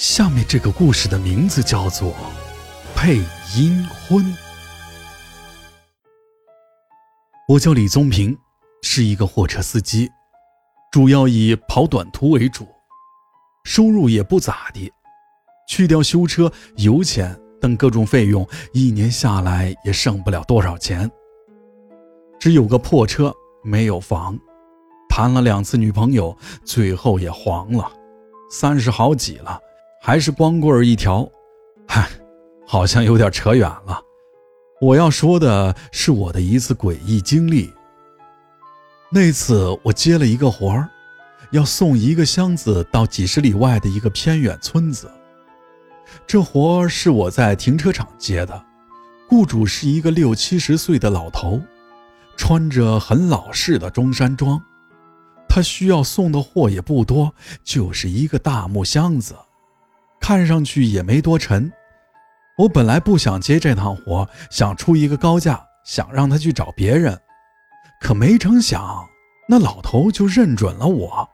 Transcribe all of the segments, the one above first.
下面这个故事的名字叫做《配阴婚》。我叫李宗平，是一个货车司机，主要以跑短途为主，收入也不咋地。去掉修车、油钱等各种费用，一年下来也剩不了多少钱。只有个破车，没有房，谈了两次女朋友，最后也黄了。三十好几了，还是光棍一条。嗨，好像有点扯远了。我要说的是我的一次诡异经历。那次我接了一个活儿，要送一个箱子到几十里外的一个偏远村子。这活儿是我在停车场接的，雇主是一个六七十岁的老头，穿着很老式的中山装。他需要送的货也不多，就是一个大木箱子，看上去也没多沉。我本来不想接这趟活，想出一个高价，想让他去找别人，可没成想，那老头就认准了我。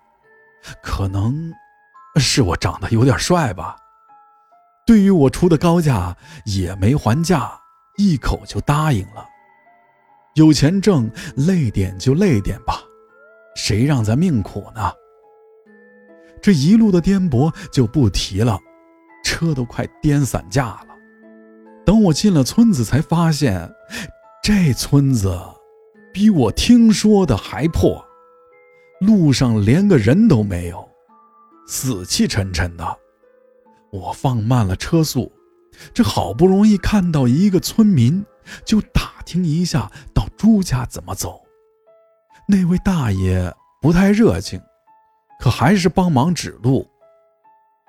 可能是我长得有点帅吧，对于我出的高价也没还价，一口就答应了。有钱挣，累点就累点吧，谁让咱命苦呢？这一路的颠簸就不提了，车都快颠散架了。等我进了村子，才发现这村子比我听说的还破，路上连个人都没有，死气沉沉的。我放慢了车速，这好不容易看到一个村民，就打听一下到朱家怎么走。那位大爷不太热情，可还是帮忙指路。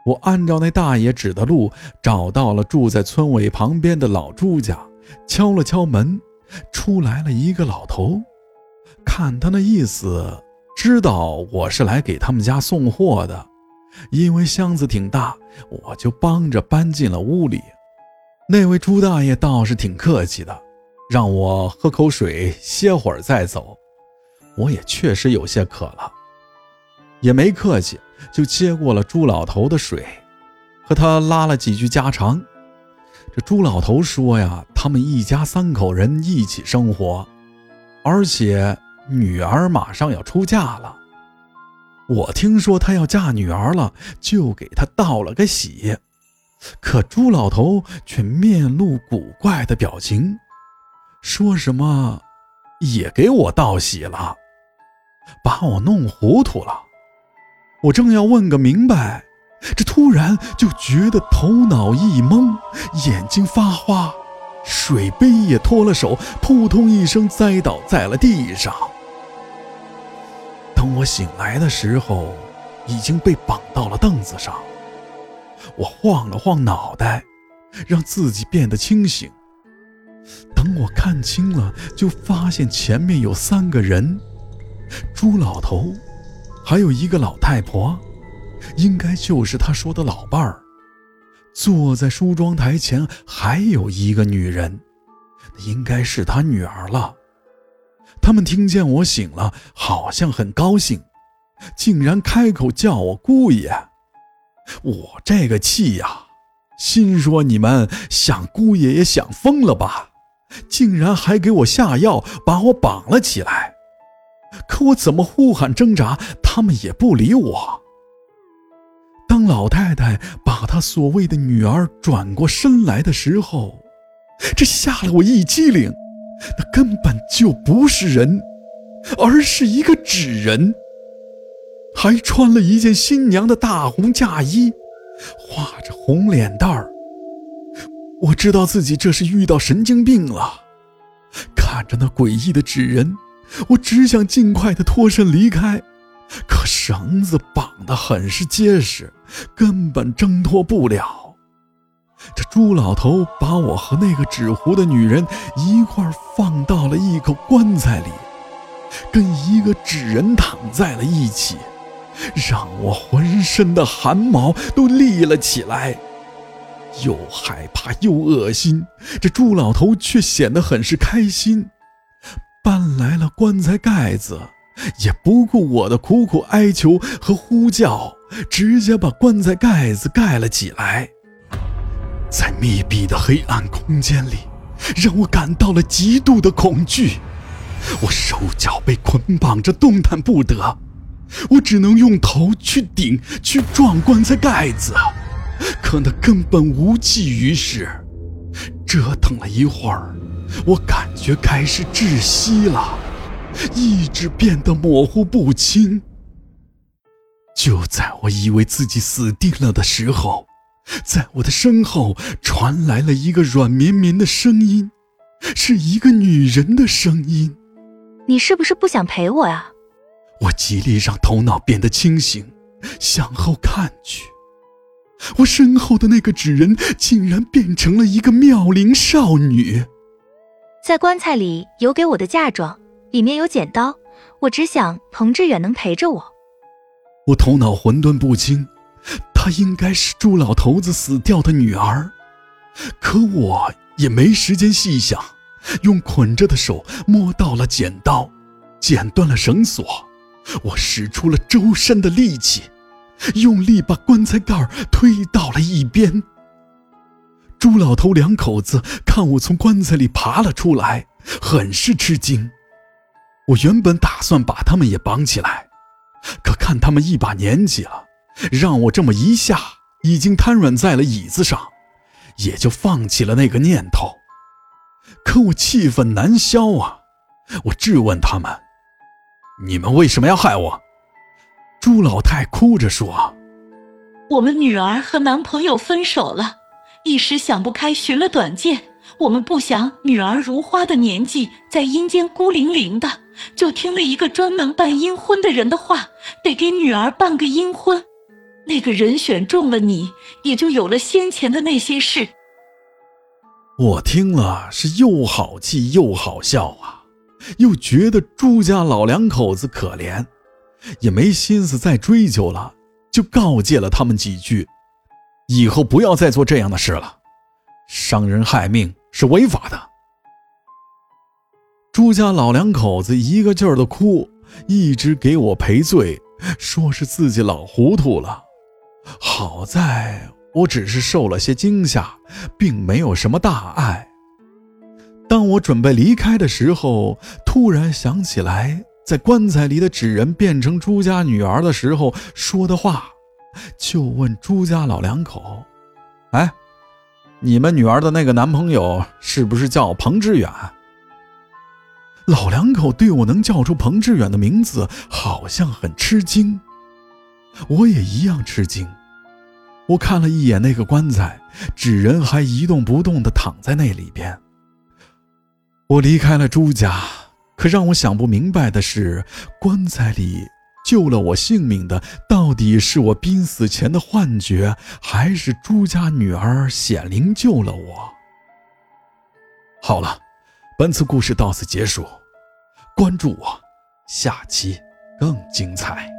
我按照那大爷指的路找到了住在村委旁边的老朱家，敲了敲门，出来了一个老头。看他那意思，知道我是来给他们家送货的。因为箱子挺大，我就帮着搬进了屋里。那位朱大爷倒是挺客气的，让我喝口水歇会儿再走。我也确实有些渴了，也没客气。就接过了朱老头的水，和他拉了几句家常。这朱老头说呀，他们一家三口人一起生活，而且女儿马上要出嫁了。我听说他要嫁女儿了，就给他道了个喜。可朱老头却面露古怪的表情，说什么也给我道喜了，把我弄糊涂了。我正要问个明白，这突然就觉得头脑一懵，眼睛发花，水杯也脱了手，扑通一声栽倒在了地上。等我醒来的时候，已经被绑到了凳子上。我晃了晃脑袋，让自己变得清醒。等我看清了，就发现前面有三个人，朱老头。还有一个老太婆，应该就是他说的老伴儿。坐在梳妆台前，还有一个女人，应该是他女儿了。他们听见我醒了，好像很高兴，竟然开口叫我姑爷。我这个气呀，心说你们想姑爷也想疯了吧？竟然还给我下药，把我绑了起来。可我怎么呼喊挣扎，他们也不理我。当老太太把她所谓的女儿转过身来的时候，这吓了我一激灵。那根本就不是人，而是一个纸人，还穿了一件新娘的大红嫁衣，画着红脸蛋儿。我知道自己这是遇到神经病了，看着那诡异的纸人。我只想尽快的脱身离开，可绳子绑得很是结实，根本挣脱不了。这朱老头把我和那个纸糊的女人一块放到了一口棺材里，跟一个纸人躺在了一起，让我浑身的汗毛都立了起来，又害怕又恶心。这朱老头却显得很是开心。搬来了棺材盖子，也不顾我的苦苦哀求和呼叫，直接把棺材盖子盖了起来。在密闭的黑暗空间里，让我感到了极度的恐惧。我手脚被捆绑着，动弹不得。我只能用头去顶、去撞棺材盖子，可那根本无济于事。折腾了一会儿，我感觉开始窒息了，意志变得模糊不清。就在我以为自己死定了的时候，在我的身后传来了一个软绵绵的声音，是一个女人的声音。你是不是不想陪我呀？我极力让头脑变得清醒，向后看去，我身后的那个纸人竟然变成了一个妙龄少女。在棺材里有给我的嫁妆，里面有剪刀。我只想彭志远能陪着我。我头脑混沌不清，她应该是朱老头子死掉的女儿，可我也没时间细想，用捆着的手摸到了剪刀，剪断了绳索。我使出了周身的力气，用力把棺材盖推到了一边。朱老头两口子看我从棺材里爬了出来，很是吃惊。我原本打算把他们也绑起来，可看他们一把年纪了，让我这么一下已经瘫软在了椅子上，也就放弃了那个念头。可我气愤难消啊！我质问他们。你们为什么要害我？朱老太哭着说：“我们女儿和男朋友分手了，一时想不开寻了短见。我们不想女儿如花的年纪在阴间孤零零的，就听了一个专门办阴婚的人的话，得给女儿办个阴婚。那个人选中了你，也就有了先前的那些事。”我听了是又好气又好笑啊。又觉得朱家老两口子可怜，也没心思再追究了，就告诫了他们几句，以后不要再做这样的事了，伤人害命是违法的。朱家老两口子一个劲儿的哭，一直给我赔罪，说是自己老糊涂了。好在我只是受了些惊吓，并没有什么大碍。当我准备离开的时候，突然想起来，在棺材里的纸人变成朱家女儿的时候说的话，就问朱家老两口：“哎，你们女儿的那个男朋友是不是叫彭志远？”老两口对我能叫出彭志远的名字，好像很吃惊。我也一样吃惊。我看了一眼那个棺材，纸人还一动不动地躺在那里边。我离开了朱家，可让我想不明白的是，棺材里救了我性命的，到底是我濒死前的幻觉，还是朱家女儿显灵救了我？好了，本次故事到此结束，关注我，下期更精彩。